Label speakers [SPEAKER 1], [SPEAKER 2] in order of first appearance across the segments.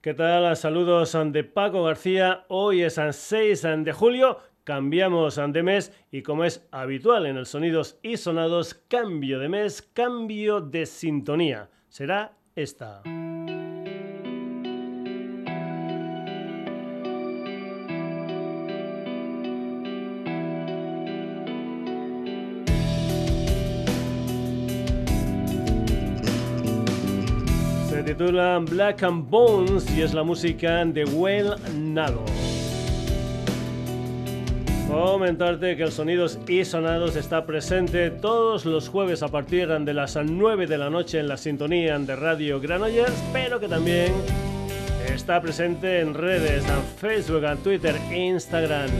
[SPEAKER 1] ¿Qué tal? Saludos de Paco García. Hoy es 6 de julio. Cambiamos de mes y como es habitual en el Sonidos y Sonados, cambio de mes, cambio de sintonía. Será esta. Titula Black and Bones y es la música de Well Nado. Comentarte que el Sonidos y Sonados está presente todos los jueves a partir de las 9 de la noche en la sintonía de Radio Granollers, pero que también está presente en redes, en Facebook, en Twitter, Instagram.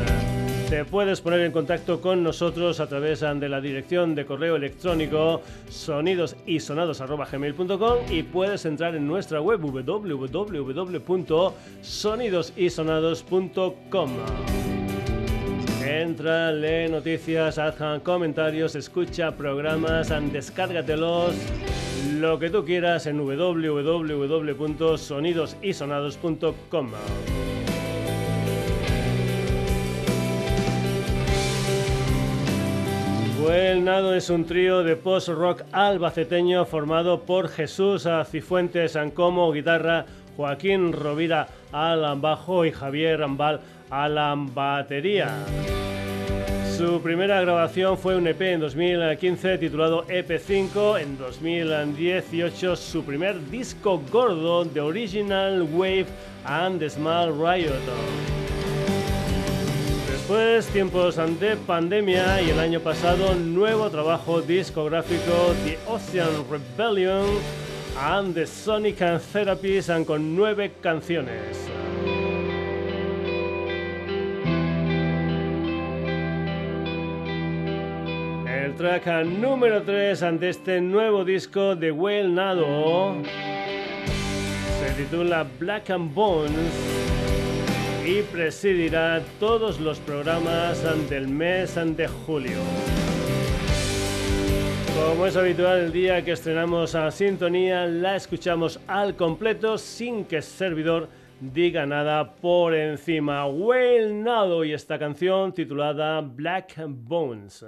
[SPEAKER 1] Te puedes poner en contacto con nosotros a través de la dirección de correo electrónico sonidosisonados.gmail.com y puedes entrar en nuestra web www.sonidosisonados.com. Entra, lee noticias, haz comentarios, escucha programas, descárgatelos, lo que tú quieras en www.sonidosisonados.com. El Nado es un trío de post-rock albaceteño formado por Jesús Cifuentes Ancomo, guitarra, Joaquín Rovira al bajo y Javier Ambal a batería. Su primera grabación fue un EP en 2015 titulado EP5. En 2018 su primer disco gordo, The Original Wave and the Small Riot. Después, tiempos de pandemia y el año pasado, nuevo trabajo discográfico The Ocean Rebellion and the Sonic and Therapies con nueve canciones. El track número 3 ante este nuevo disco de Well Nado se titula Black and Bones y presidirá todos los programas del mes de julio. Como es habitual, el día que estrenamos a Sintonía la escuchamos al completo sin que el servidor diga nada por encima. Well Nado y esta canción titulada Black Bones.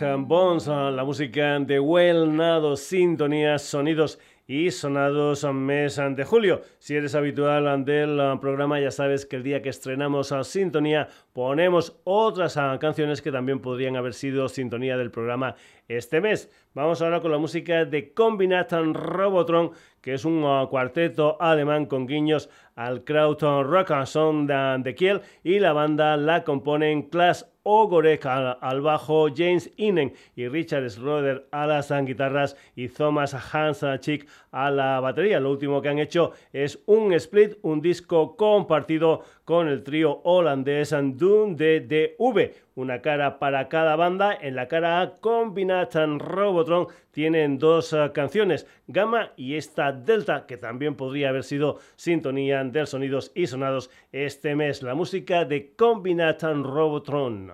[SPEAKER 1] Bones, la música de Well Nado, sintonías, sonidos y sonados mes de julio. Si eres habitual del programa, ya sabes que el día que estrenamos a Sintonía ponemos otras canciones que también podrían haber sido sintonía del programa este mes. Vamos ahora con la música de Combinatan Robotron, que es un cuarteto alemán con guiños al Krauton Rock, son de Kiel y la banda la componen Class Ogorek al, bajo, James Inen y Richard Schroeder a las guitarras y Thomas Chick a la batería. Lo último que han hecho es un split, un disco compartido con el trío holandés Doom DDV. Una cara para cada banda. En la cara A, Combination Robotron tienen dos ah, canciones, Gamma y esta Delta, que también podría haber sido sintonía de sonidos y sonados este mes. La música de Combination Robotron.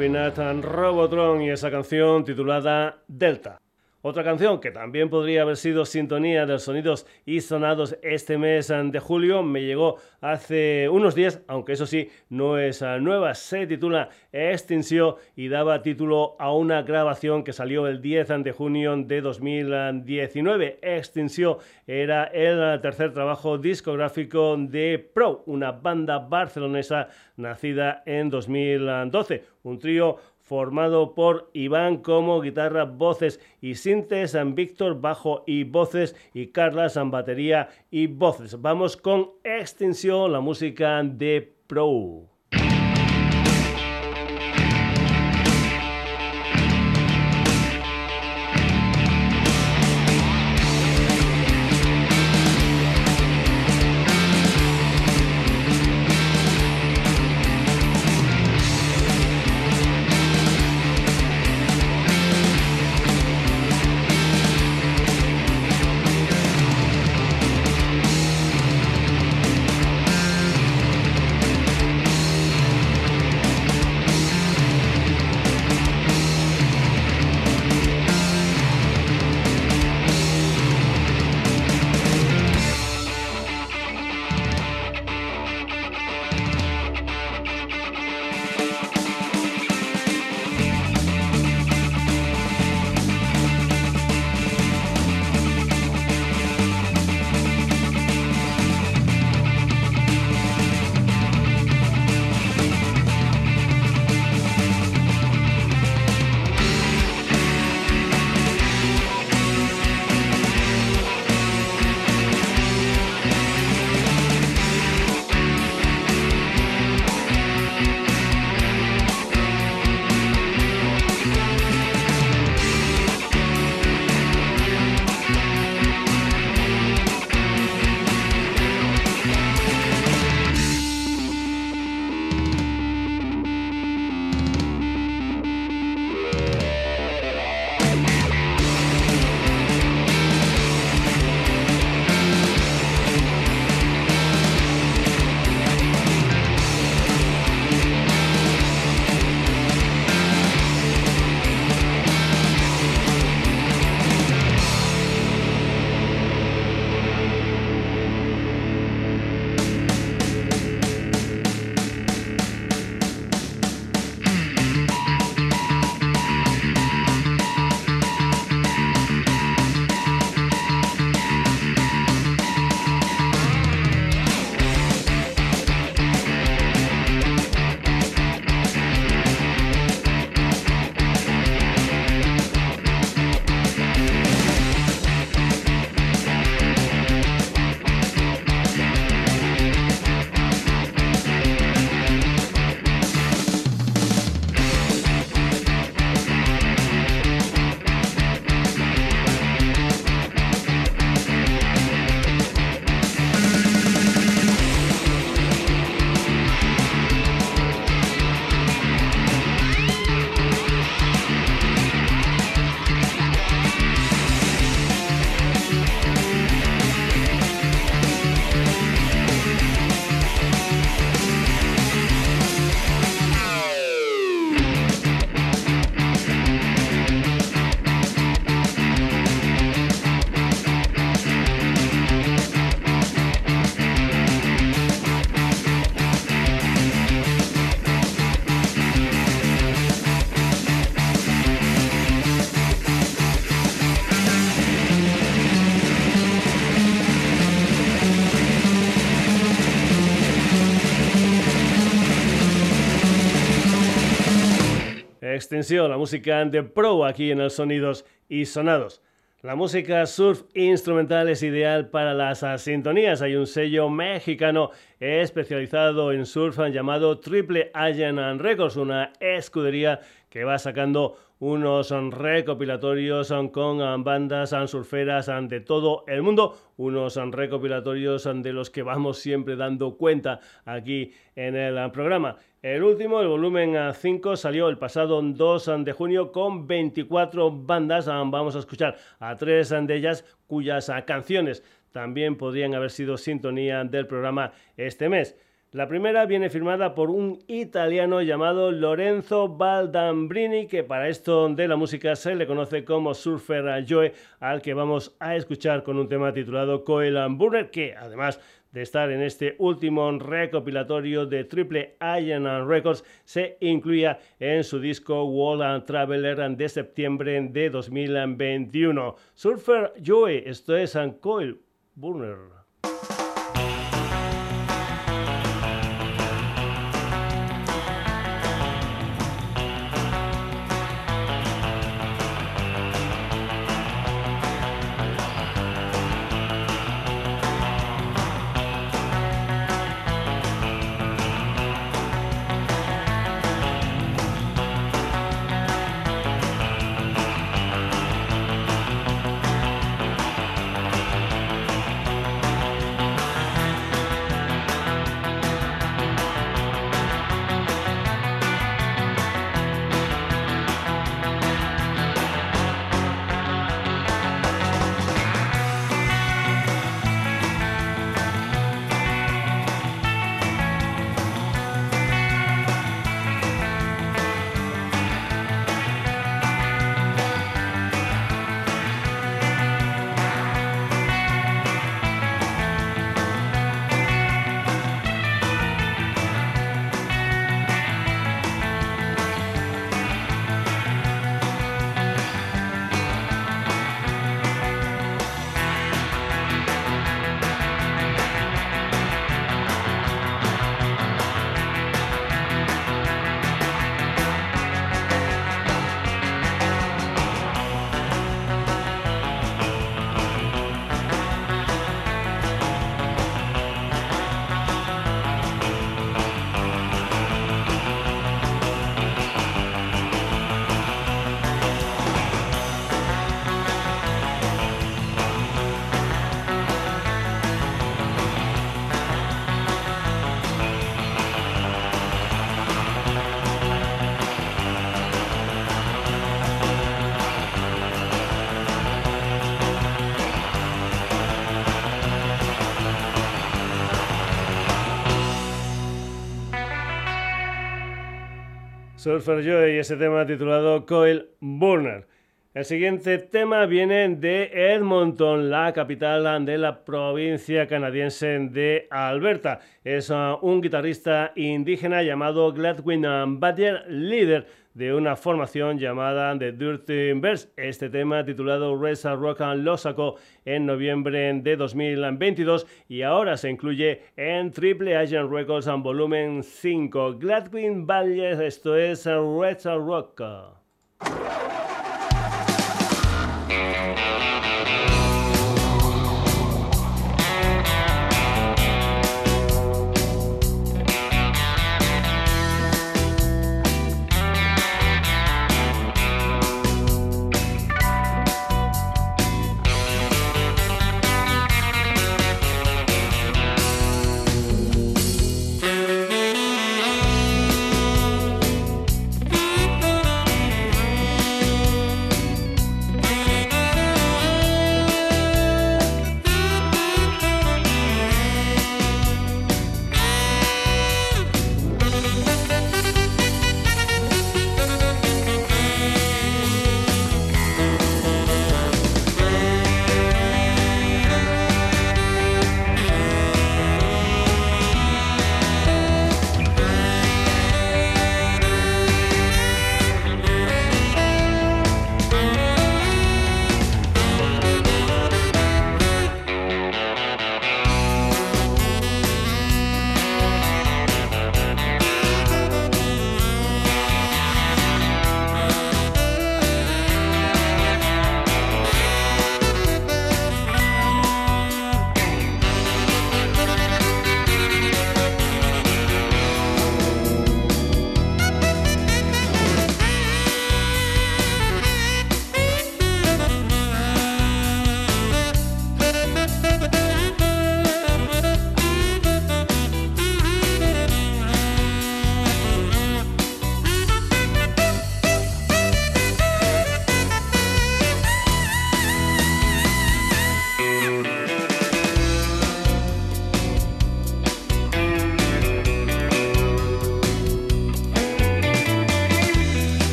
[SPEAKER 1] Combinatan Robotron y esa canción titulada Delta. Otra canción que también podría haber sido sintonía de sonidos y sonados este mes de julio me llegó hace unos días, aunque eso sí, no es nueva. Se titula Extinción y daba título a una grabación que salió el 10 de junio de 2019. Extinción era el tercer trabajo discográfico de Pro, una banda barcelonesa nacida en 2012. Un trío formado por Iván como guitarra, voces y sintes, San Víctor bajo y voces y Carla San batería y voces. Vamos con Extinción, la música de Pro. Extensión, la música de pro aquí en el Sonidos y Sonados. La música surf instrumental es ideal para las sintonías. Hay un sello mexicano especializado en surf llamado Triple Allen Records, una escudería que va sacando unos recopilatorios con bandas surferas de todo el mundo, unos recopilatorios de los que vamos siempre dando cuenta aquí en el programa. El último, el volumen 5, salió el pasado 2 de junio con 24 bandas. Vamos a escuchar a tres de ellas cuyas canciones también podrían haber sido sintonía del programa este mes. La primera viene firmada por un italiano llamado Lorenzo Baldambrini, que para esto de la música se le conoce como Surfer Joe, al que vamos a escuchar con un tema titulado Coil Burner, que además de estar en este último recopilatorio de Triple Iron Records, se incluía en su disco Wall and Traveler de septiembre de 2021. Surfer Joe, esto es Coil Burner. Surfer Joy y ese tema titulado Coil Burner. El siguiente tema viene de Edmonton, la capital de la provincia canadiense de Alberta. Es uh, un guitarrista indígena llamado Gladwin Badger, líder de una formación llamada The Dirty Verse. Este tema titulado Race Rock and lo sacó en noviembre de 2022 y ahora se incluye en Triple Agent Records en volumen 5. Gladwin Badger, esto es Red Rock.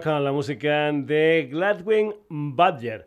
[SPEAKER 1] Rock, la música de Gladwin Badger.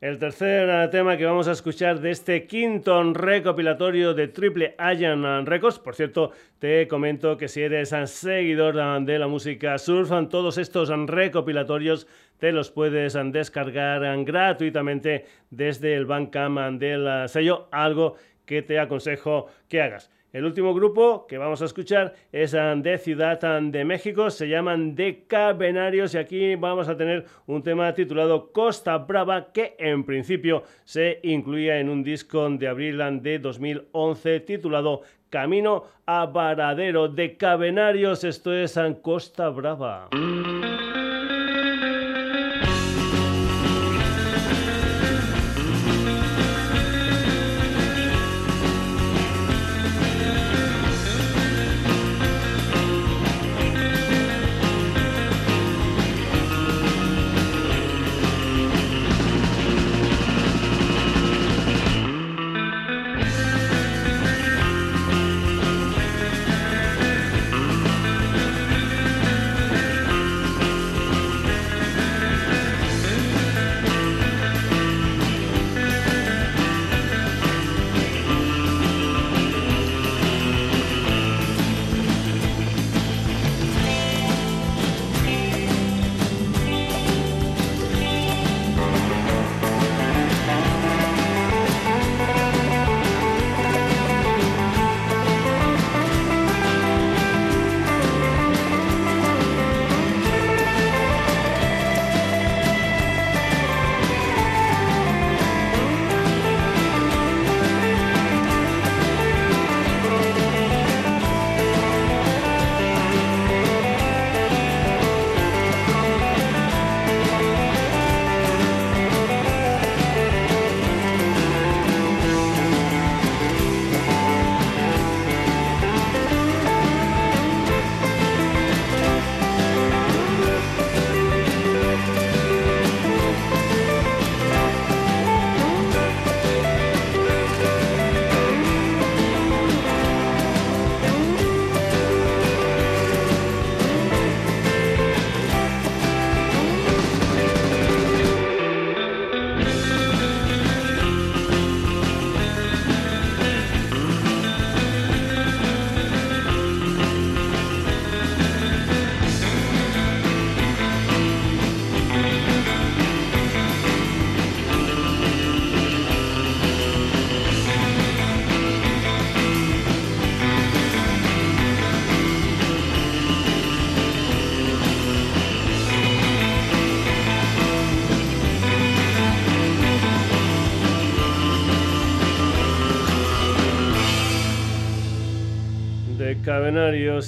[SPEAKER 1] El tercer tema que vamos a escuchar de este quinto recopilatorio de Triple Iron Records, por cierto, te comento que si eres seguidor de la música surf, todos estos recopilatorios te los puedes descargar gratuitamente desde el Bandcamp del sello, algo que te aconsejo que hagas. El último grupo que vamos a escuchar es ah, de Ciudad ah, de México, se llaman De Cabenarios y aquí vamos a tener un tema titulado Costa Brava que en principio se incluía en un disco de abril ah, de 2011 titulado Camino a Varadero de Cabenarios, esto es Costa Brava.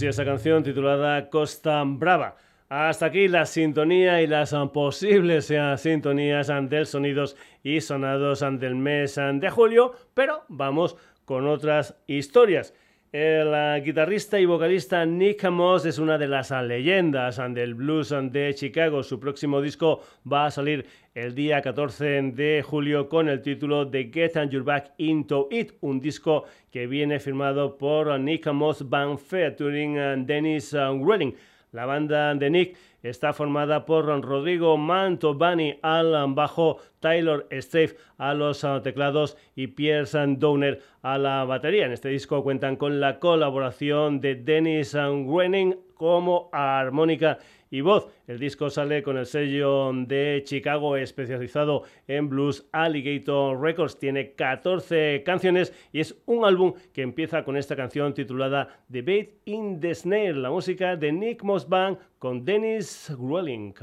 [SPEAKER 1] Y esa canción titulada Costa Brava. Hasta aquí la sintonía y las posibles sintonías del sonidos y sonados del mes de julio, pero vamos con otras historias. El guitarrista y vocalista Nick Moss es una de las leyendas del blues de Chicago. Su próximo disco va a salir el día 14 de julio con el título de Get Your Back Into It, un disco que viene firmado por Nick Moss Band featuring Dennis Welling. La banda de Nick está formada por Rodrigo Mantovani al bajo, Taylor Strafe a los ah, teclados y Pierce Downer a la batería. En este disco cuentan con la colaboración de Dennis Wenning como armónica y voz. El disco sale con el sello de Chicago especializado en blues Alligator Records. Tiene 14 canciones y es un álbum que empieza con esta canción titulada The Bait in the Snare, la música de Nick Moss Band con Dennis Growling.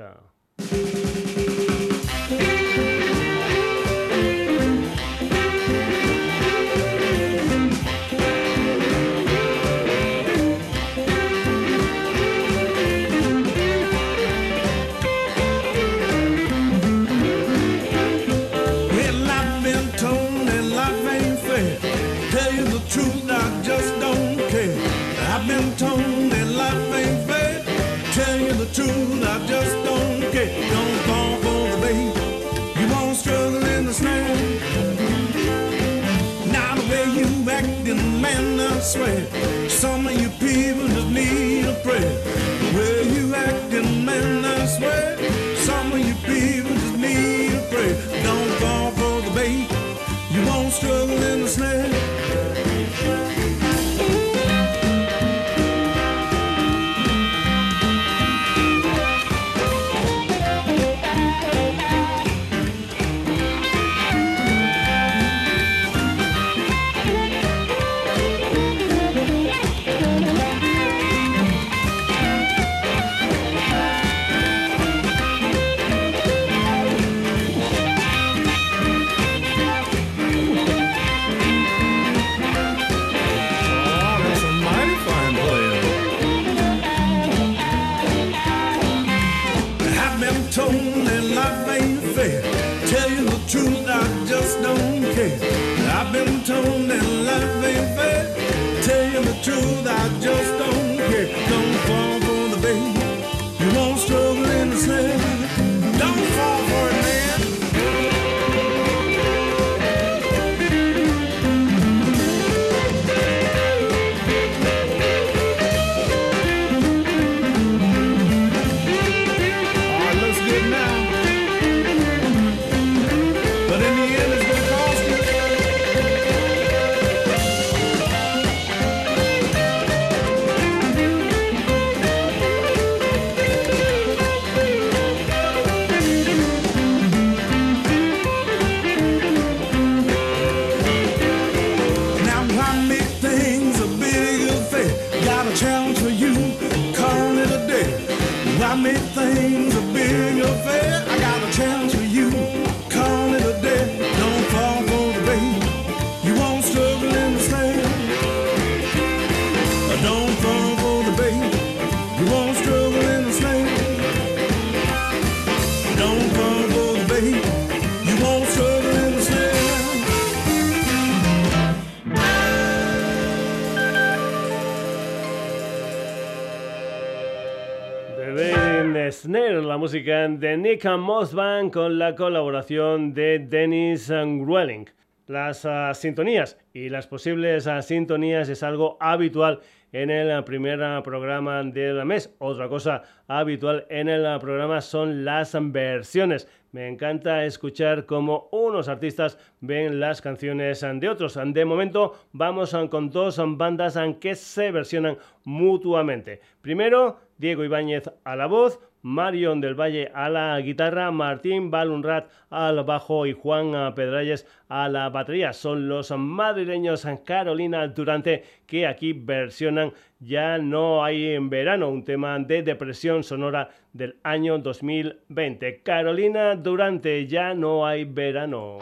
[SPEAKER 1] Música de Nick Mossman con la colaboración de Dennis Welling. Las uh, sintonías y las posibles uh, sintonías es algo habitual en el primer programa del mes. Otra cosa habitual en el programa son las versiones. Me encanta escuchar cómo unos artistas ven las canciones de otros. De momento vamos con dos bandas que se versionan mutuamente. Primero, Diego Ibáñez a la voz, Marion del Valle a la guitarra, Martín Balunrat al bajo y Juan Pedralles a la batería. Son los madrileños Carolina Durante que aquí versionan Ya no hay en verano, un tema de depresión sonora del año 2020. Carolina Durante, Ya no hay verano.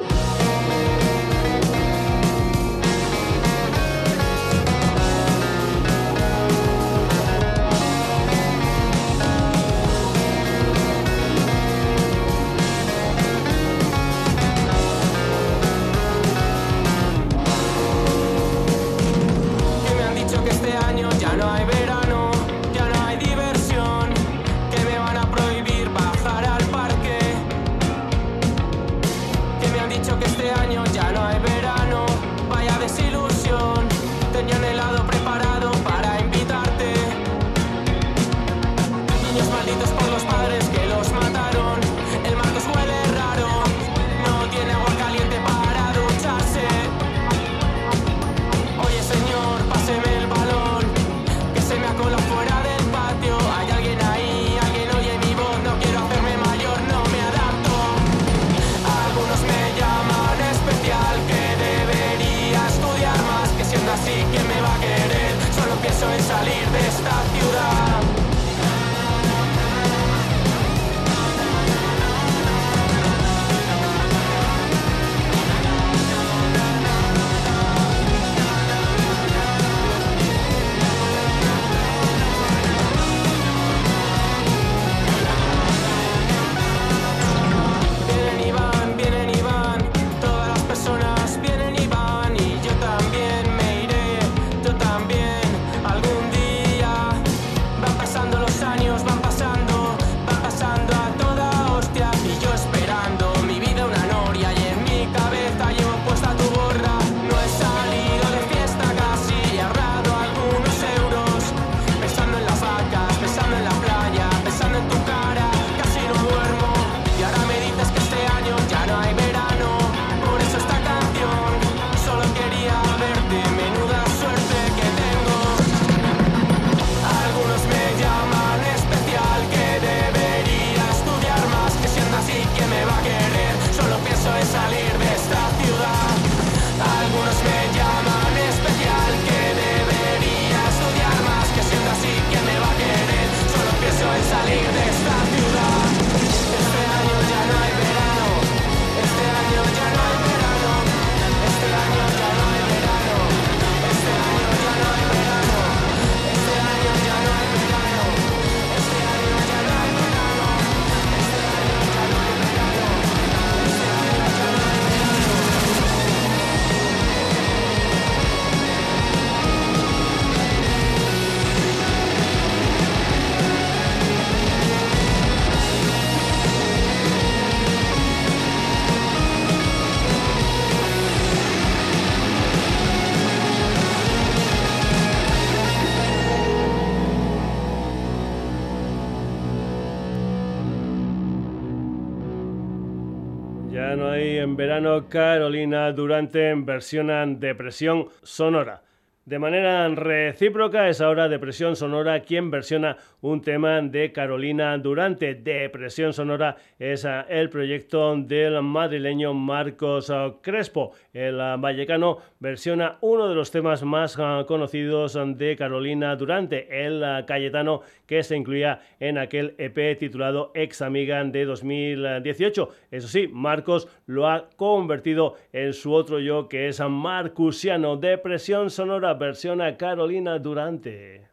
[SPEAKER 1] Carolina Durante versión Depresión Sonora. De manera recíproca es ahora Depresión Sonora quien versiona un tema de Carolina Durante. Depresión Sonora es el proyecto del madrileño Marcos Crespo. El ah, vallecano versiona uno de los temas más conocidos de Carolina Durante, el Cayetano que se incluía en aquel EP titulado Ex Amiga de 2018. Eso sí, Marcos lo ha convertido en su otro yo que es Marcusiano. Depresión Sonora versión a Carolina Durante.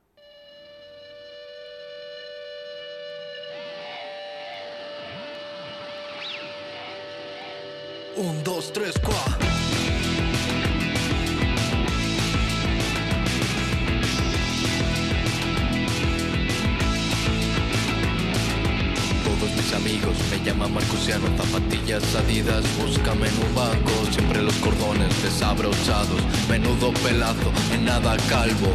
[SPEAKER 2] Un, dos, tres, cuatro. Mis amigos. Me llaman Marcusiano, zapatillas adidas, búscame en un banco, siempre los cordones desabrochados, menudo pelazo, en nada calvo.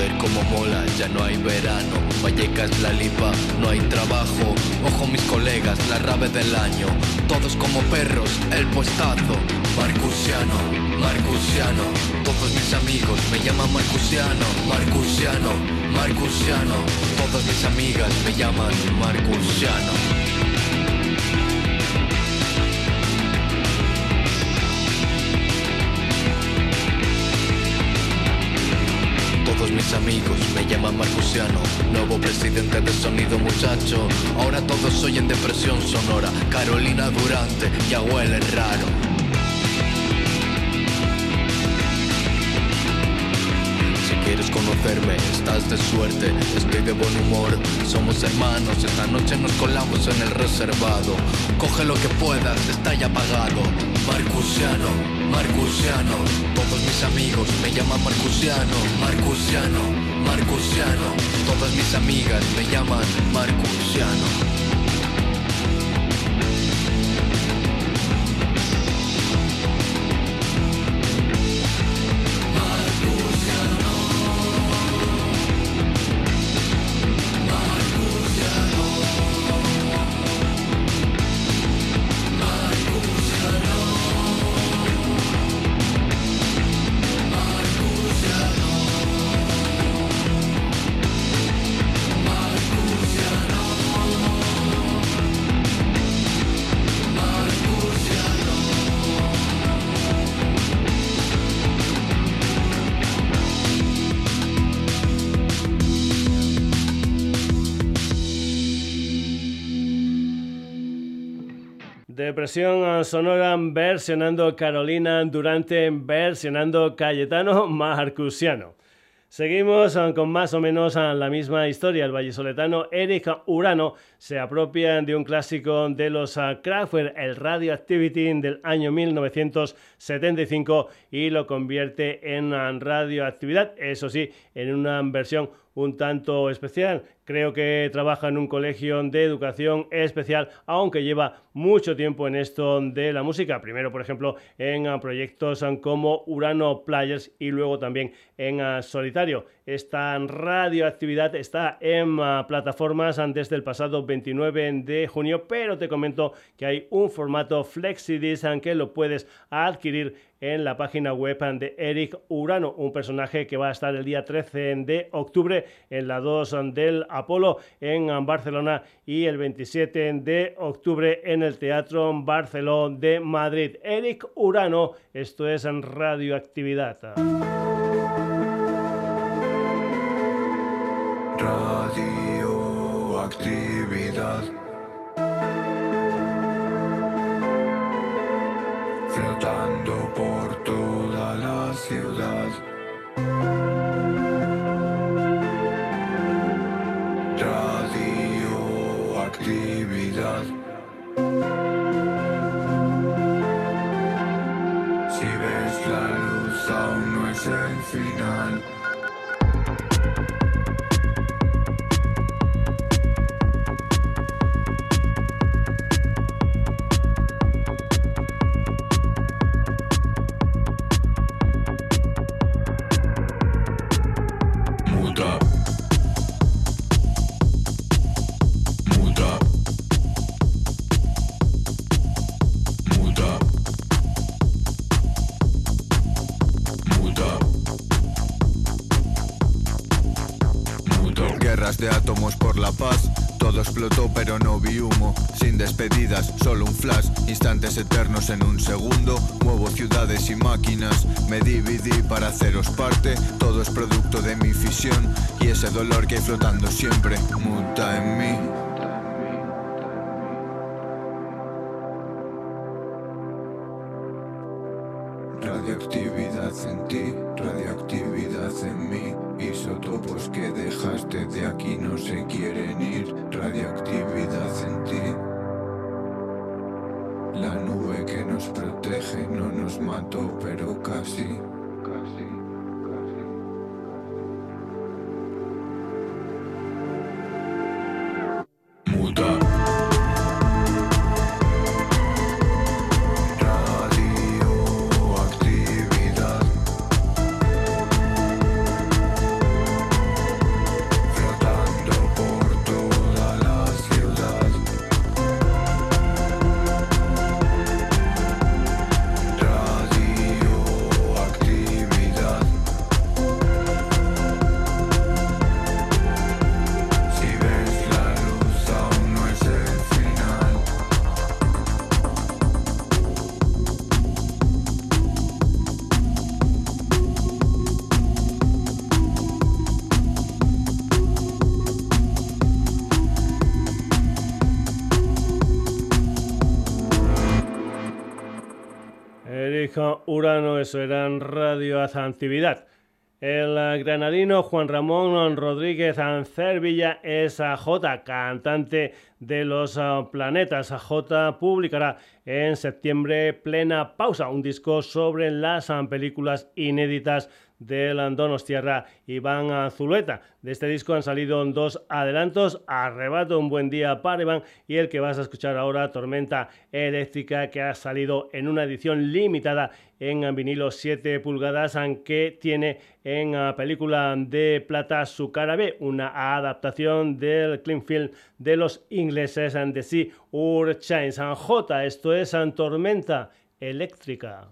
[SPEAKER 2] Joder como mola, ya no hay verano, Vallecas la lipa, no hay trabajo, ojo mis colegas, la rave del año, todos como perros, el puestazo, Marcusiano, Marcusiano, todos mis amigos me llaman Marcusiano, Marcusiano, Marcusiano, todas mis amigas me llaman Marcusiano. Todos mis amigos. Me llaman Marcusiano, nuevo presidente de Sonido Muchacho. Ahora todos oyen depresión sonora, Carolina Durante, ya huele raro. quieres conocerme, estás de suerte, estoy de buen humor, somos hermanos, esta noche nos colamos en el reservado, coge lo que puedas, está ya pagado, Marcusiano, Marcusiano, todos mis amigos me llaman Marcusiano, Marcusiano, Marcusiano, todas mis amigas me llaman Marcusiano.
[SPEAKER 1] Depresión sonora versionando Carolina Durante, versionando Cayetano Marcusiano. Seguimos ah, con más o menos ah, la misma historia. El vallisoletano Eric Urano se apropia de un clásico de los ah, Kraftwerk, el Radioactivity del año 1975, y lo convierte en radioactividad, eso sí, en una versión un tanto especial. Creo que trabaja en un colegio de educación especial, aunque lleva mucho tiempo en esto de la música. Primero, por ejemplo, en proyectos como Urano Players y luego también en solitario. esta radioactividad está en ah, plataformas desde el pasado 29 de junio, pero te comento que hay un formato FlexiDisc que lo puedes adquirir en la página web de Eric Urano, un personaje que va a estar el día 13 de octubre en la 2 del Apolo en Barcelona y el 27 de octubre en el Teatro Barcelona de Madrid. Eric Urano, esto es en Radioactividad.
[SPEAKER 3] Radioactividad.
[SPEAKER 1] Urano, eso era radioactividad. El granadino Juan Ramón Rodríguez Ancervilla es J, cantante de los planetas. J publicará en septiembre Plena Pausa, un disco sobre las películas inéditas del Donostierra Iván Zulueta. De este disco han salido dos adelantos, Arrebato, un buen día para Iván, y el que vas a escuchar ahora, Tormenta Eléctrica, que ha salido en una edición limitada en vinilo 7 pulgadas, aunque tiene en película de plata su cara B, una adaptación del clean film de los ingleses and the Sea Urchins. J, esto es Tormenta Eléctrica.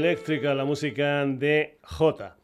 [SPEAKER 1] Eléctrica, la música de J.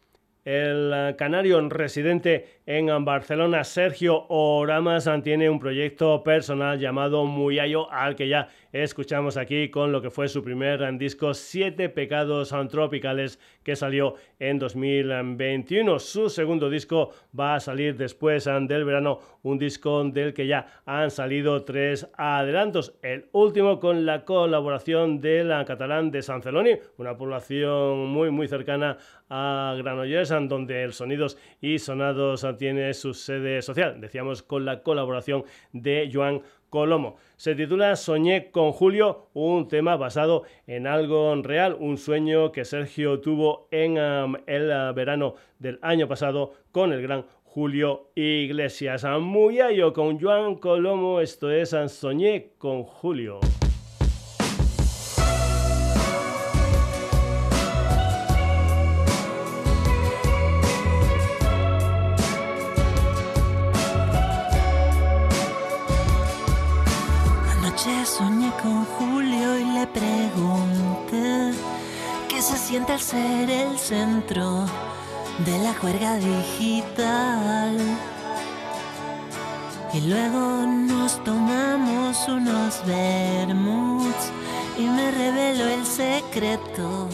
[SPEAKER 1] El canario residente en Barcelona, Sergio Oramas, tiene un proyecto personal llamado Muyayo, al que ya escuchamos aquí con lo que fue su primer disco, Siete Pecados Tropicales, que salió en 2021. Su segundo disco va a salir después del verano, un disco del que ya han salido tres adelantos. El último con la colaboración de la catalán de San Celoni, una población muy muy cercana a Granollers, donde el Sonidos y Sonados tiene su sede social. Decíamos con la colaboración de Joan Colomo. Se titula Soñé con Julio, un tema basado en algo real, un sueño que Sergio tuvo en um, el uh, verano del año pasado con el gran Julio Iglesias. Muyayo con Joan Colomo, esto es Soñé con Julio.
[SPEAKER 4] siente al ser el centro de la juerga digital. Y luego nos tomamos unos vermuts y me reveló el secreto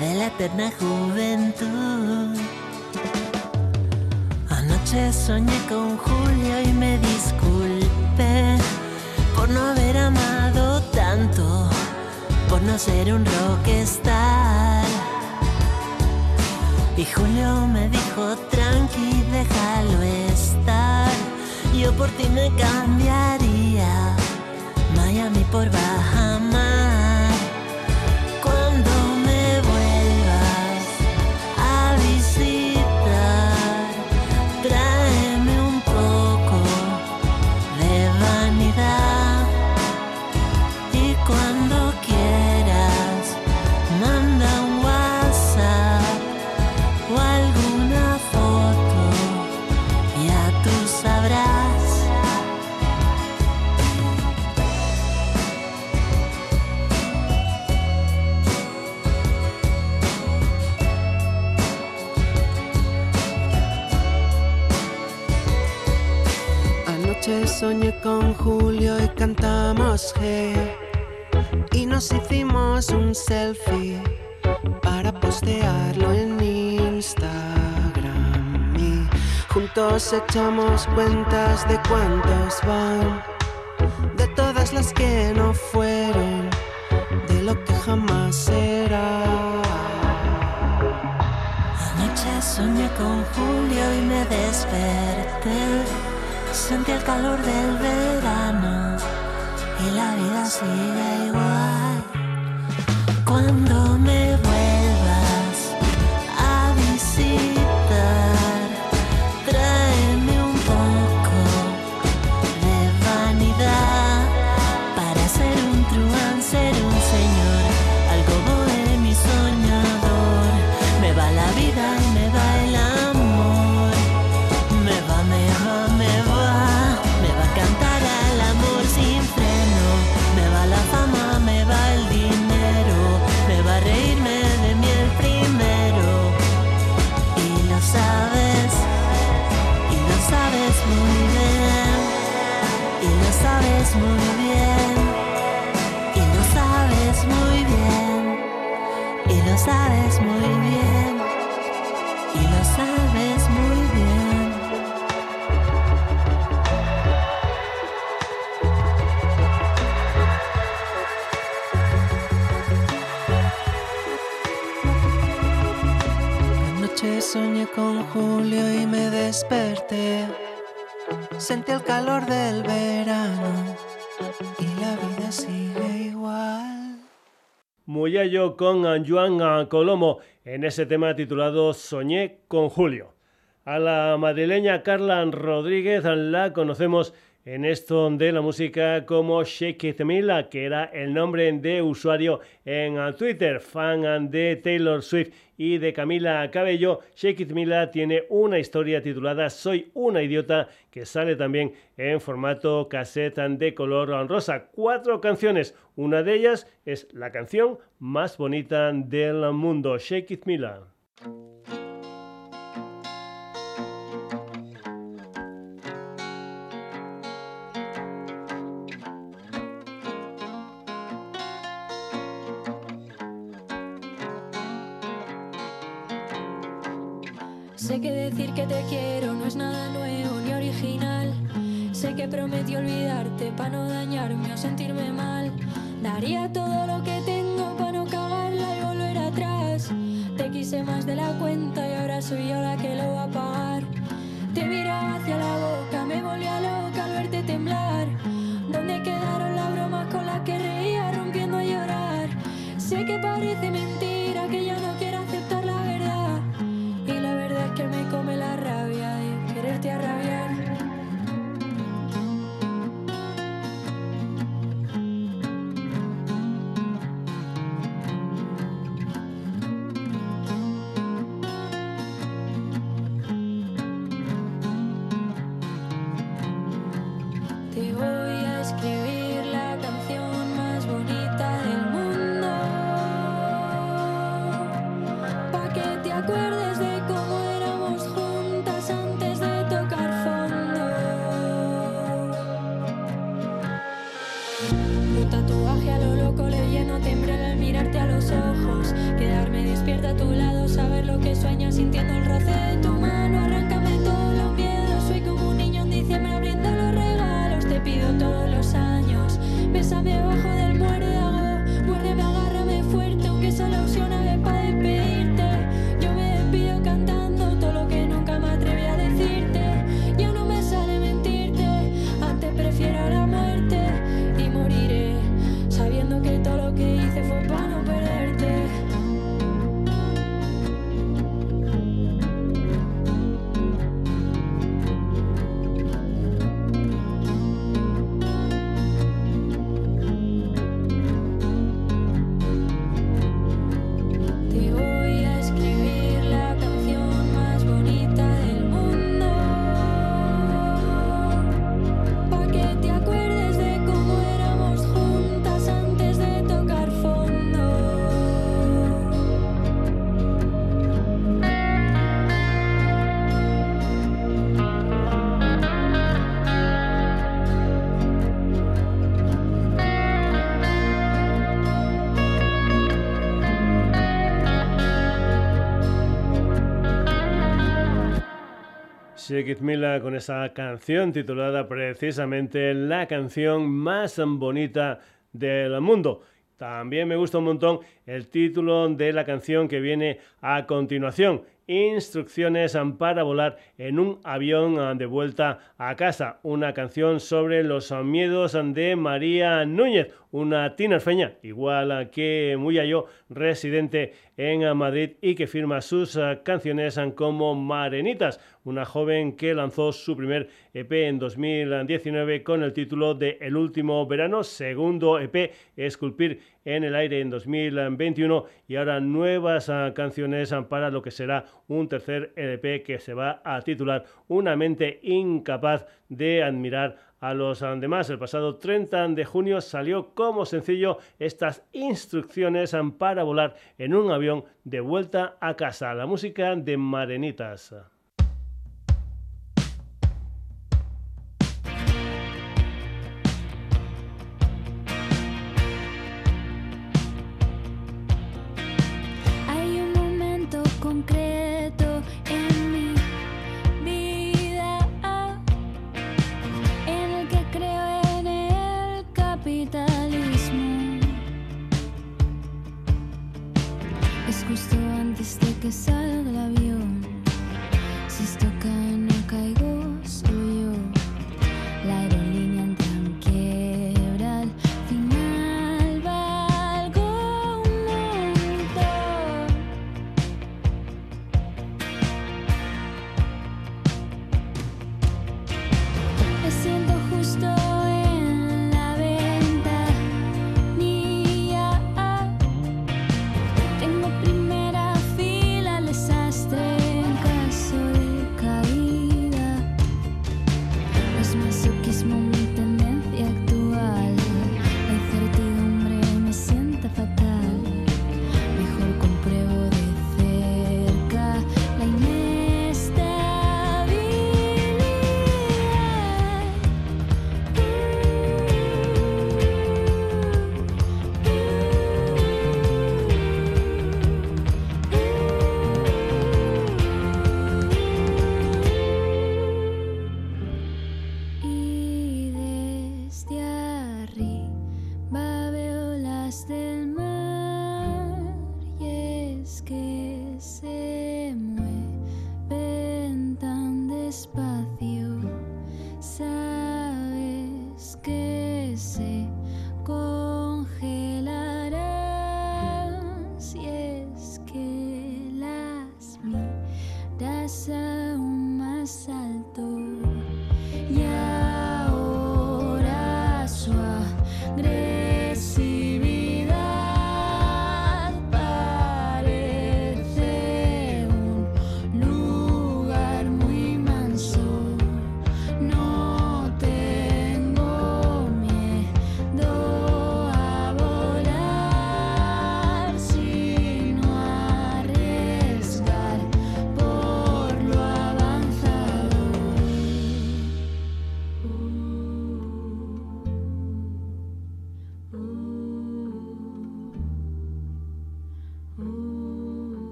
[SPEAKER 4] de la eterna juventud. Anoche soñé con Julio y me disculpé por no haber amado tanto por no ser un rockstar. Y Julio me dijo, tranqui, déjalo estar. Yo por ti me cambiaría Miami por Bahamas.
[SPEAKER 5] Soñé con Julio y cantamos G. Y nos hicimos un selfie para postearlo en Instagram. Y juntos echamos cuentas de cuántos van, de todas las que no fueron, de lo que jamás será.
[SPEAKER 4] Anoche soñé con Julio y me desperté Sentí el calor del verano y la vida sigue igual. Cuando me vuelvas
[SPEAKER 5] Con
[SPEAKER 1] Juan Colomo en ese tema titulado Soñé con Julio. A la madrileña Carla Rodríguez la conocemos en esto de la música como Shake It Mila, que era el nombre de usuario en Twitter, fan de Taylor Swift y de Camila Cabello. Shake It Mila tiene una historia titulada Soy una idiota que sale también en formato cassette de color rosa. Cuatro canciones, una de ellas es la canción más bonita del mundo, Shake It Mila.
[SPEAKER 6] Que decir que te quiero no es nada nuevo ni original. Sé que prometí olvidarte para no dañarme o sentirme mal. Daría todo lo que tengo para no cagarla y volver atrás. Te quise más de la cuenta y ahora soy yo la que lo va a pagar. Te miraba hacia la boca, me volvía loca al verte temblar. ¿Dónde quedaron las bromas con las que reía rompiendo a llorar? Sé que parece mentira que ya no come la rabia de quererte arrabiar. Te saber lo que sueñas sintiendo el roce
[SPEAKER 1] Mila con esa canción titulada precisamente La canción más bonita del mundo. También me gusta un montón el título de la canción que viene a continuación. Instrucciones para volar en un avión de vuelta a casa. Una canción sobre los miedos de María Núñez, una tinerfeña, igual que Muyayo, residente en Madrid y que firma sus canciones como Marenitas. Una joven que lanzó su primer EP en 2019 con el título de El último verano, segundo EP Esculpir en el aire en 2021 y ahora nuevas ah, canciones ah, para lo que será un tercer EP que se va a titular Una mente incapaz de admirar a los ah, demás. El pasado 30 de junio salió como sencillo estas instrucciones para volar en un avión de vuelta a casa. La música de Marenitas.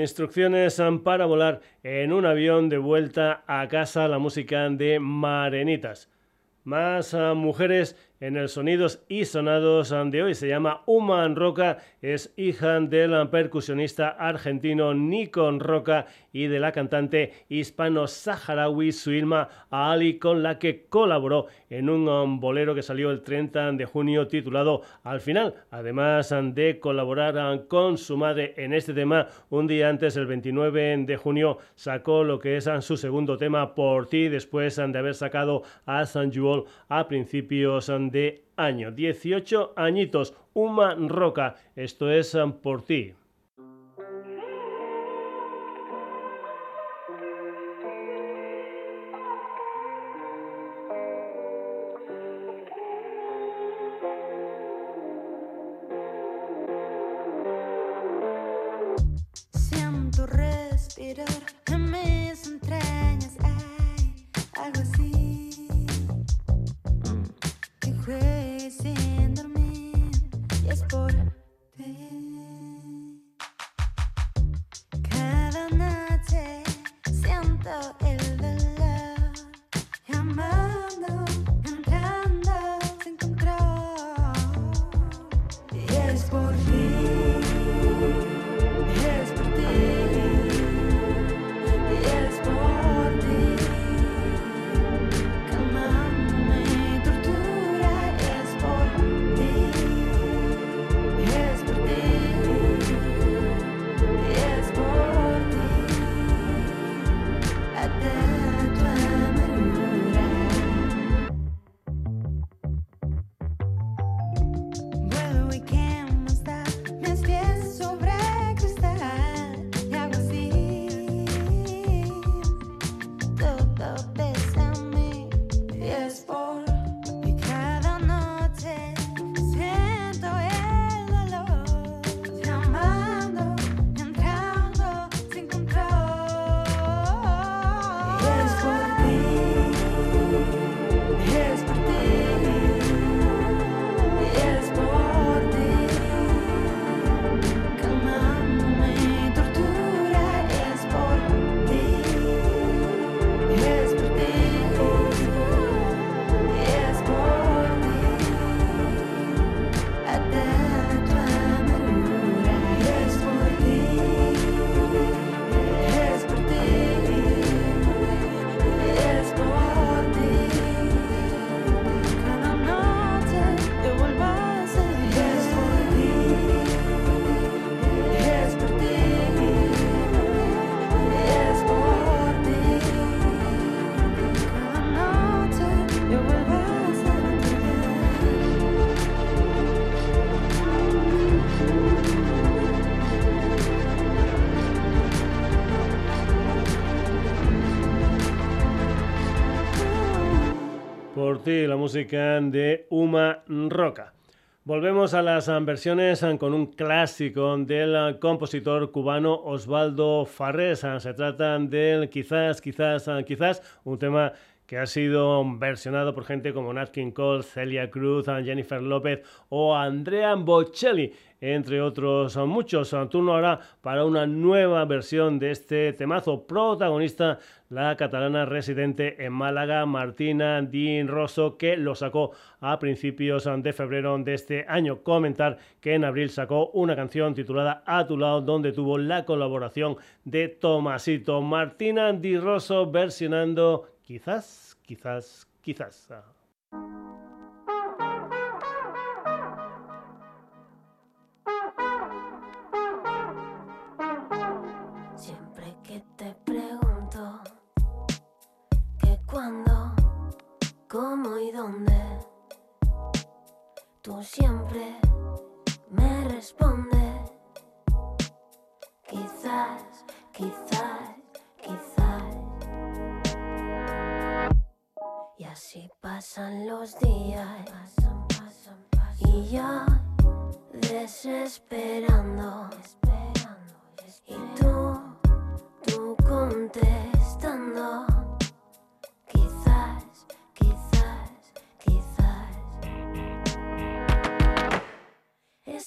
[SPEAKER 7] Instrucciones para volar en un avión de vuelta a casa, la música de Marenitas. Más ah, mujeres en el Sonidos y Sonados de hoy. Se llama Human Roca, es hija del percusionista argentino Nikon Roca y de la cantante hispano-saharaui Suilma Ali, con la que colaboró en un bolero que salió el 30 de junio titulado Al final. Además de colaborar con su madre en este tema, un día antes, el 29 de junio, sacó lo que es su segundo tema por ti, después de haber sacado a San Juol a principios de año. 18 añitos, Uma Roca. Esto es um, por ti. La música de Uma Roca. Volvemos a las versiones con un clásico del compositor cubano Osvaldo Farrés. Se trata del quizás, quizás, quizás, un tema
[SPEAKER 1] que ha sido versionado por gente como Nat King Cole, Celia Cruz, Jennifer López o Andrea Bocelli entre otros muchos. Turno ahora para una nueva versión de este temazo protagonista, la catalana residente en Málaga, Martina Din Rosso, que lo sacó a principios de febrero de este año. Comentar que en abril sacó una canción titulada A tu lado, donde tuvo la colaboración de Tomasito. Martina Di Rosso versionando quizás, quizás, quizás.
[SPEAKER 8] Cómo y dónde. Tú siempre me respondes. Quizás, quizás, quizás. Y así pasan los días. Y yo desesperando. Y tú, tú contestando.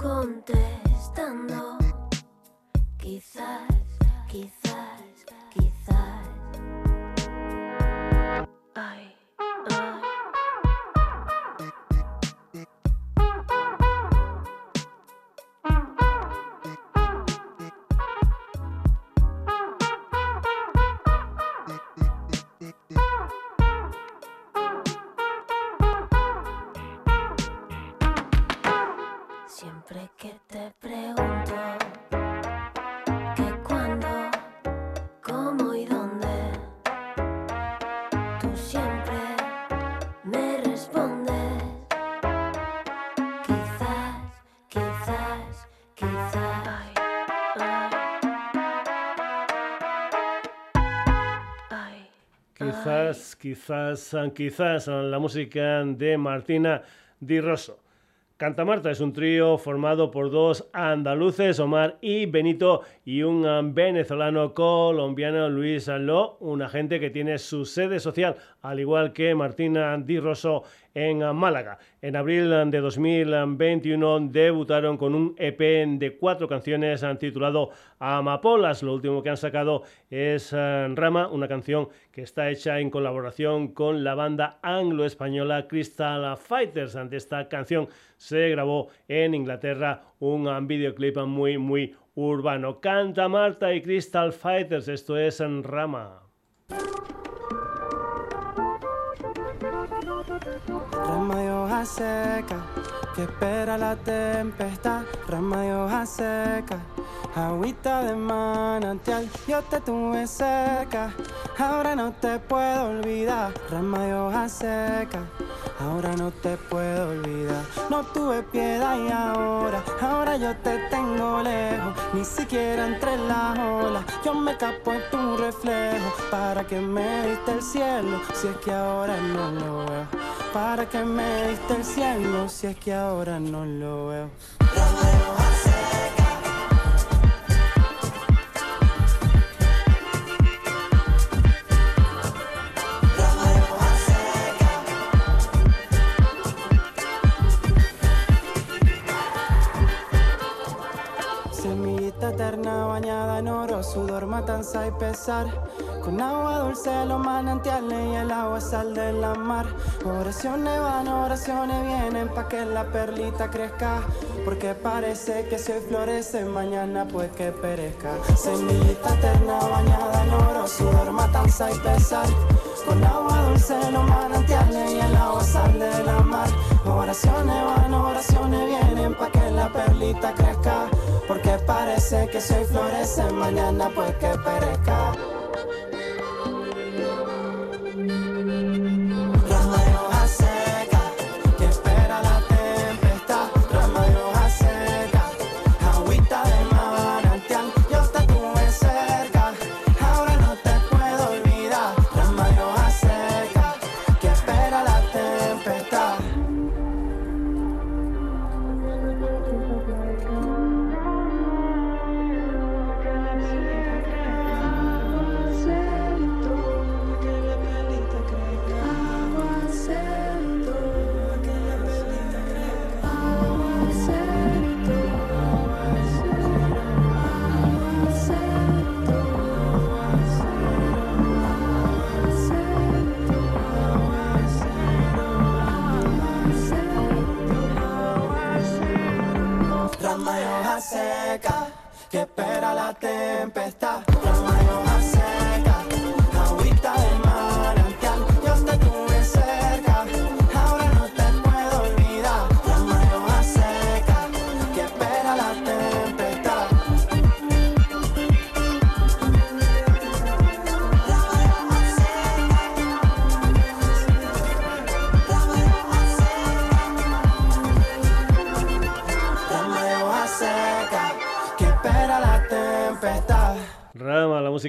[SPEAKER 8] contestando. Quizás, quizás, quizás. Ay.
[SPEAKER 1] Quizás, quizás la música de Martina Di Rosso. Canta Marta es un trío formado por dos andaluces, Omar y Benito, y un venezolano colombiano, Luis Aló, una gente que tiene su sede social, al igual que Martina Di Rosso en Málaga. En abril de 2021 debutaron con un EP de cuatro canciones titulado Amapolas. Lo último que han sacado es Rama, una canción que está hecha en colaboración con la banda anglo-española Crystal Fighters. Ante esta canción se grabó en Inglaterra un videoclip muy, muy urbano. Canta Marta y Crystal Fighters, esto es en Rama.
[SPEAKER 5] Seca, que espera la tempestad. Rama de hoja seca, agüita de manantial. Yo te tuve cerca, ahora no te puedo olvidar. Rama de hoja seca. Ahora no te puedo olvidar, no tuve piedad y ahora, ahora yo te tengo lejos, ni siquiera entre las olas, yo me capo en tu reflejo, para que me diste el cielo, si es que ahora no lo veo, para que me diste el cielo, si es que ahora no lo veo. bañada en oro, sudor, matanza y pesar. Con agua dulce los manantiales y el agua sal de la mar. Oraciones van, oraciones vienen pa' que la perlita crezca. Porque parece que si hoy florece, mañana pues que perezca. Semillita eterna bañada en oro, sudor, matanza y pesar. Con agua dulce los manantiales y el agua sal de la mar. Oraciones van, oraciones vienen pa' que la perlita crezca. Porque parece que soy florece, mañana pues que perezca.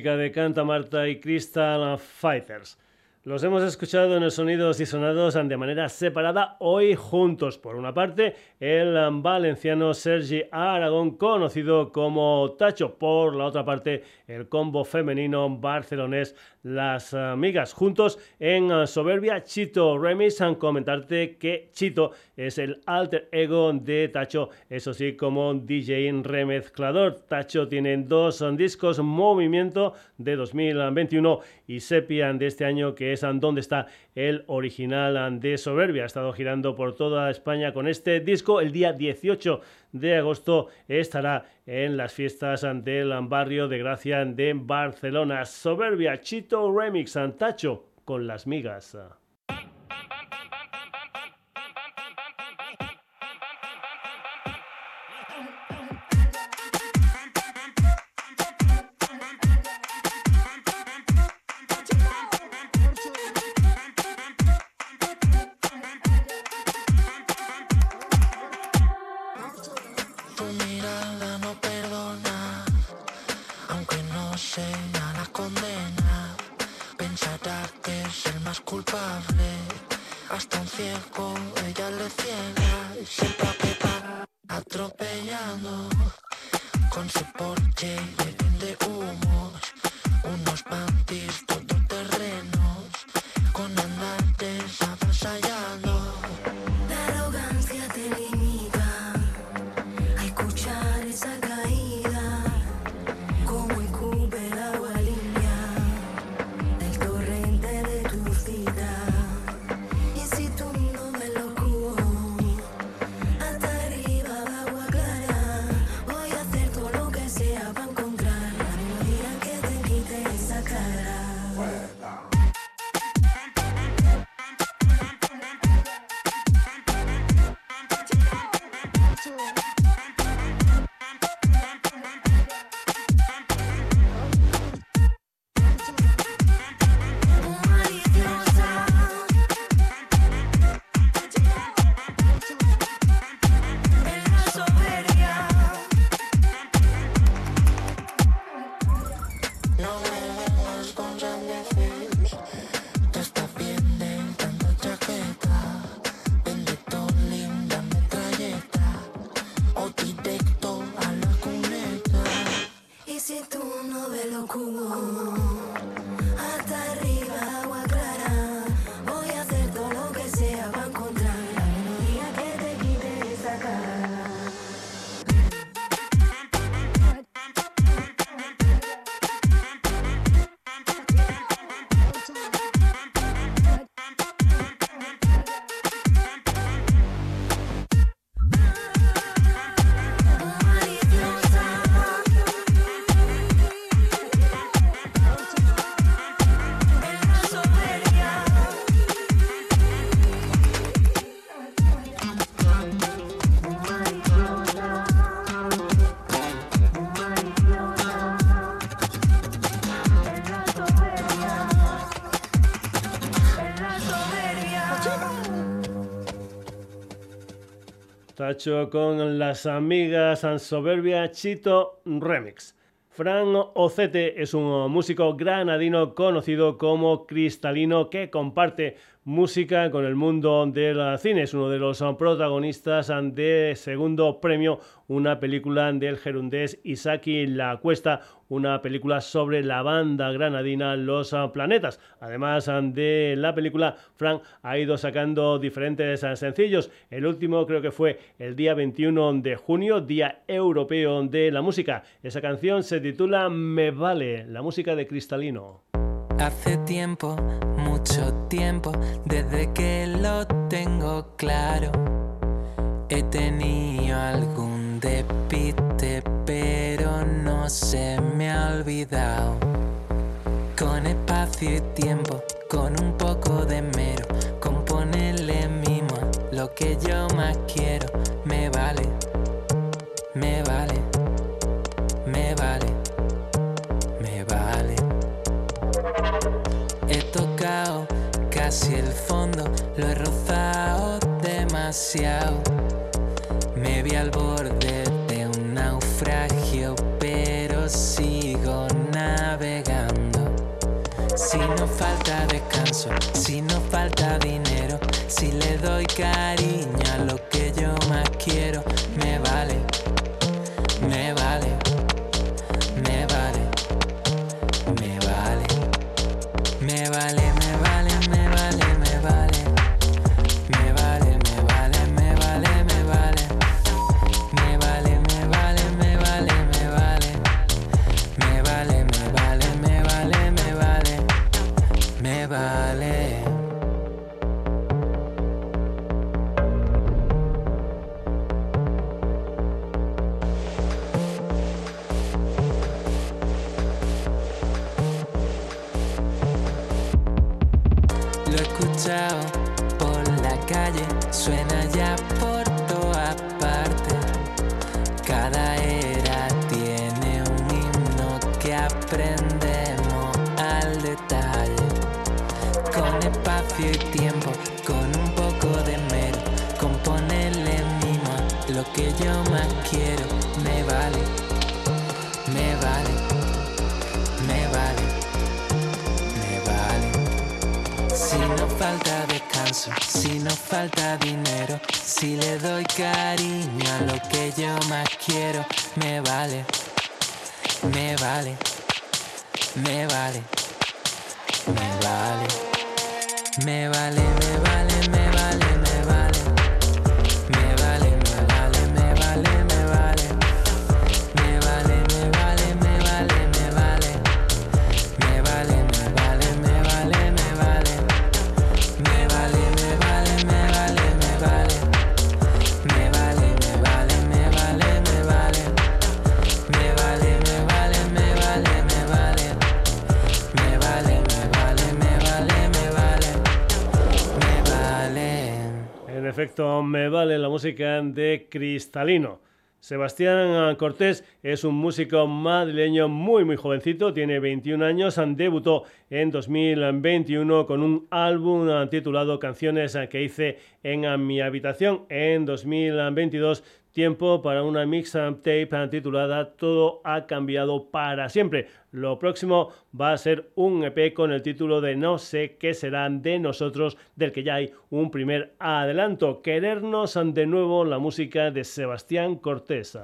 [SPEAKER 1] De Canta Marta y Crystal Fighters. Los hemos escuchado en el Sonidos y Sonados de manera separada, hoy juntos. Por una parte, el valenciano Sergi Aragón, conocido como Tacho. Por la otra parte, el combo femenino barcelonés Las Amigas. Juntos en Soberbia, Chito Remix. Comentarte que Chito es el alter ego de Tacho, eso sí, como DJ remezclador. Tacho tiene dos discos, Movimiento de 2021 y Sepia de este año, que es donde está el original de Soberbia. Ha estado girando por toda España con este disco. El día 18 de agosto estará en las fiestas del barrio de Gracia de Barcelona. Soberbia, Chito Remix, Antacho con las migas. Con las amigas Soberbia Chito Remix. Fran Ocete es un músico granadino conocido como Cristalino que comparte música con el mundo del cine. Es uno de los protagonistas de segundo premio, una película del gerundés Isaki La Cuesta, una película sobre la banda granadina Los Planetas. Además de la película, Frank ha ido sacando diferentes sencillos. El último creo que fue el día 21 de junio, Día Europeo de la Música. Esa canción se titula Me Vale, la música de Cristalino.
[SPEAKER 9] Hace tiempo, mucho tiempo, desde que lo tengo claro. He tenido se me ha olvidado. Con espacio y tiempo, con un poco de mero, con ponerle mimo lo que yo más quiero, me vale, me vale, me vale, me vale. He tocado casi el fondo, lo he rozado demasiado. Me vi al borde si no falta descanso, si no falta
[SPEAKER 1] de Cristalino. Sebastián Cortés es un músico madrileño muy muy jovencito, tiene 21 años, debutó en 2021 con un álbum titulado Canciones que hice en mi habitación. En 2022 tiempo para una mix-tape titulada Todo ha cambiado para siempre. Lo próximo va a ser un EP con el título de No sé qué serán de nosotros, del que ya hay un primer adelanto. Querernos de nuevo la música de Sebastián Cortesa.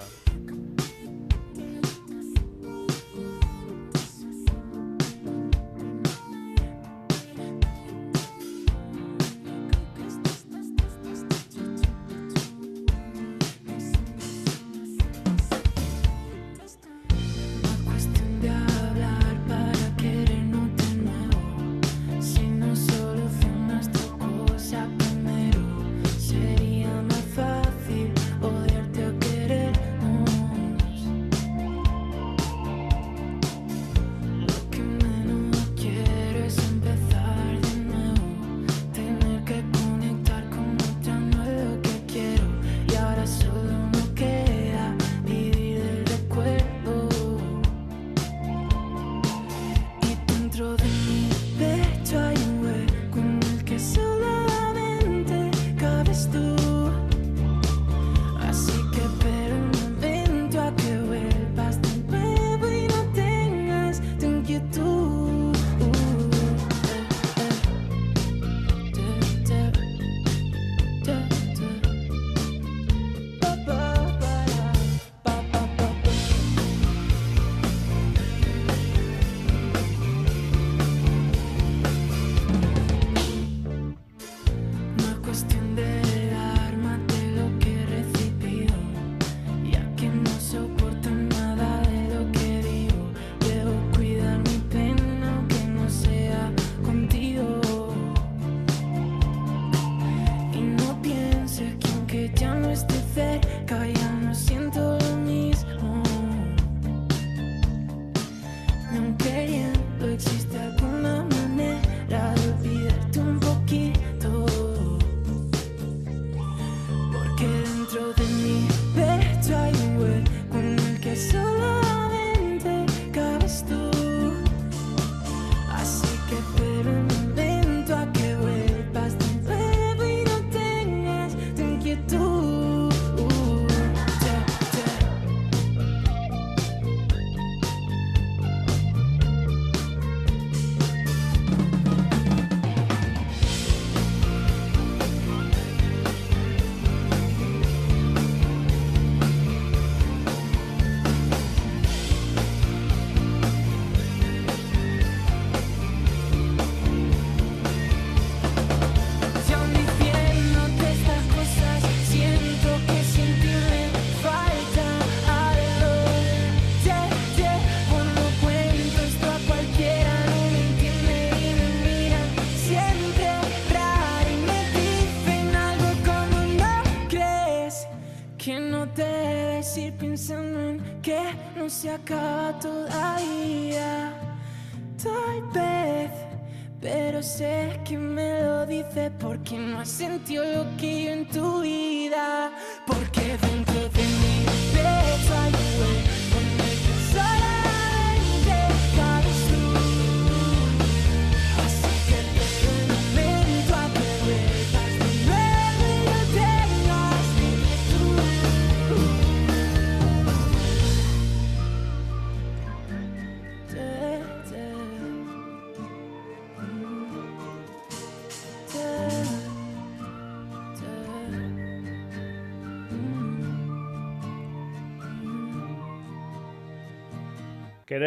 [SPEAKER 5] Porque no has lo que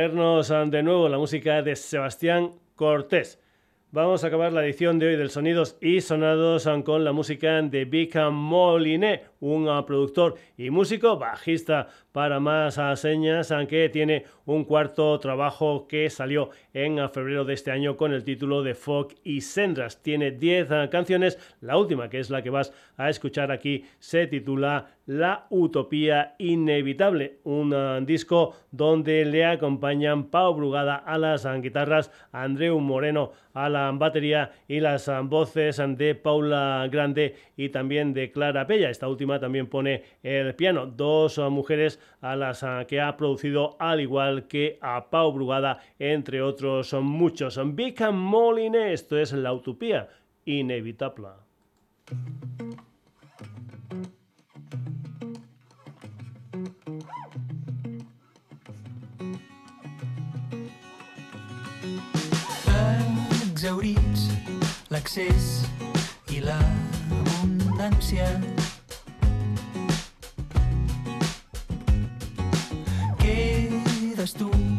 [SPEAKER 1] Ah, de nuevo la música de Sebastián Cortés. Vamos a acabar la edición de hoy del Sonidos y Sonados ah, con la música de Vic Moliné, un productor y músico, bajista para más señas, aunque tiene un cuarto trabajo que salió en febrero de este año con el título de Fog y Sendras. Tiene 10 ah, canciones, la última, que es la que vas a escuchar aquí, se titula La Utopía Inevitable, un ah, disco donde le acompañan Pau Brugada a las ah, guitarras, Andreu Moreno a la batería y las voces de Paula Grande y también de Clara Pella. Esta última también pone el piano. Dos ah, mujeres a las ah, que ha producido al igual que a Pau Brugada, entre otros muchos. Big Moline, esto es la utopía inevitable.
[SPEAKER 10] exaurits l'accés i l'abundància. Quedes tu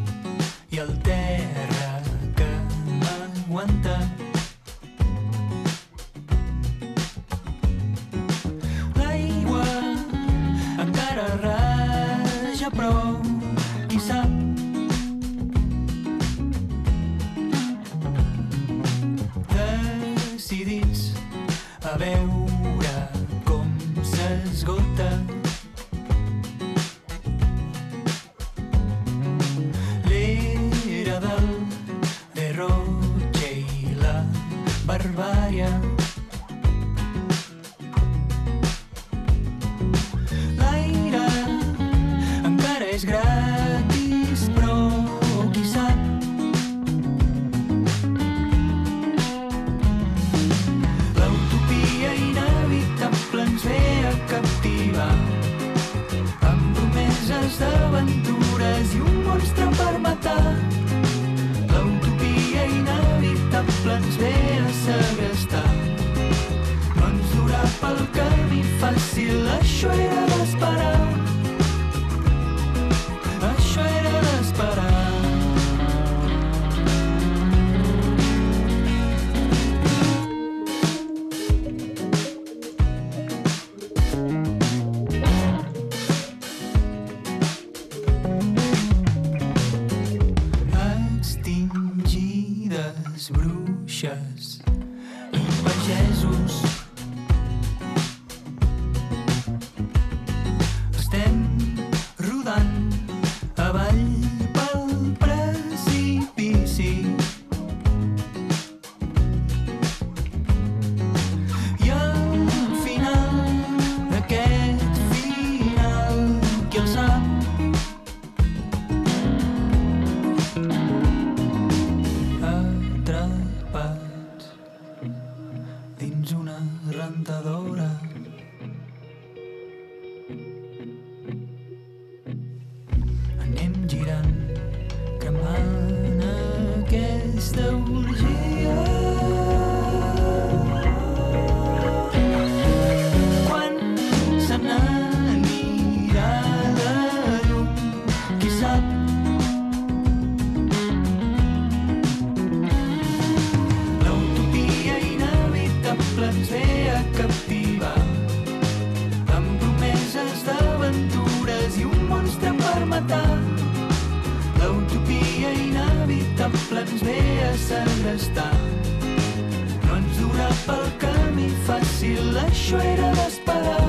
[SPEAKER 10] pel camí fàcil, això era d'esperar.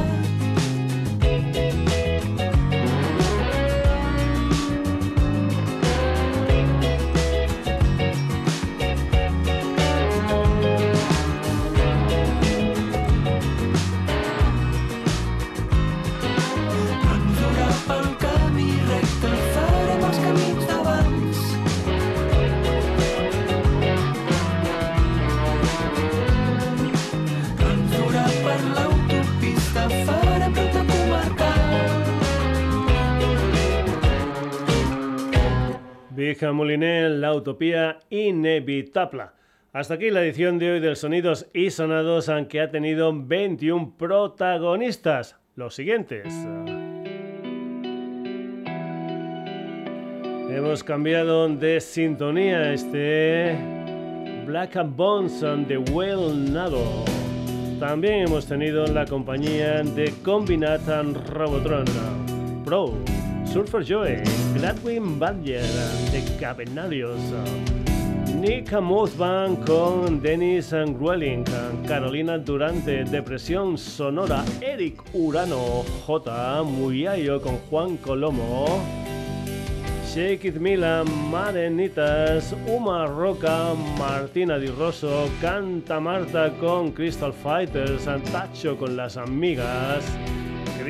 [SPEAKER 1] Moliné, La Utopía Inevitable. Hasta aquí la edición de hoy del Sonidos y Sonados, aunque ha tenido 21 protagonistas. Los siguientes. Hemos cambiado de sintonía este Black and Bones and the Well Nado. También hemos tenido la compañía de Combinat and Robotron Pro, Surfer Joy, Gladwin Badger de Cabenarios, Nick Mothman con Dennis Grueling, Carolina Durante, Depresión Sonora, Eric Urano, J. Muyayo con Juan Colomo, Shake It Mila, Marenitas, Uma Roca, Martina Di Rosso, Canta Marta con Crystal Fighters, Santacho con Las Amigas,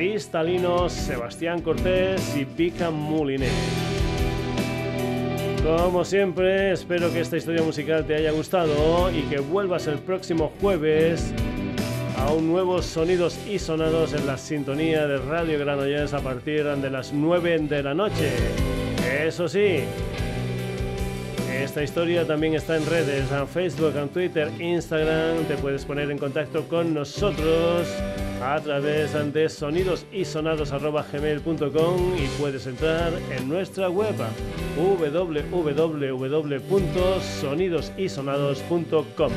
[SPEAKER 1] Cristalino, Sebastián Cortés y Pica Muliné. Como siempre, espero que esta historia musical te haya gustado y que vuelvas el próximo jueves a un nuevo Sonidos y Sonados en la sintonía de Radio Granollers a partir de las 9 de la noche. Eso sí, esta historia también está en redes, en Facebook, en Twitter, Instagram. Te puedes poner en contacto con nosotros a través de sonidosisonados.gmail.com y puedes entrar en nuestra web www.sonidosisonados.com.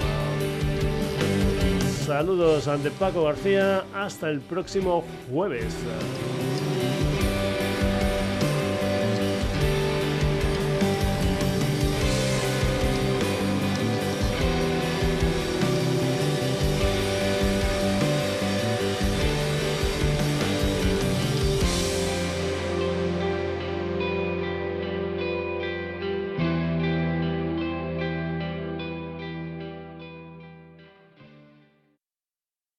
[SPEAKER 1] Saludos ante Paco García, hasta el próximo jueves.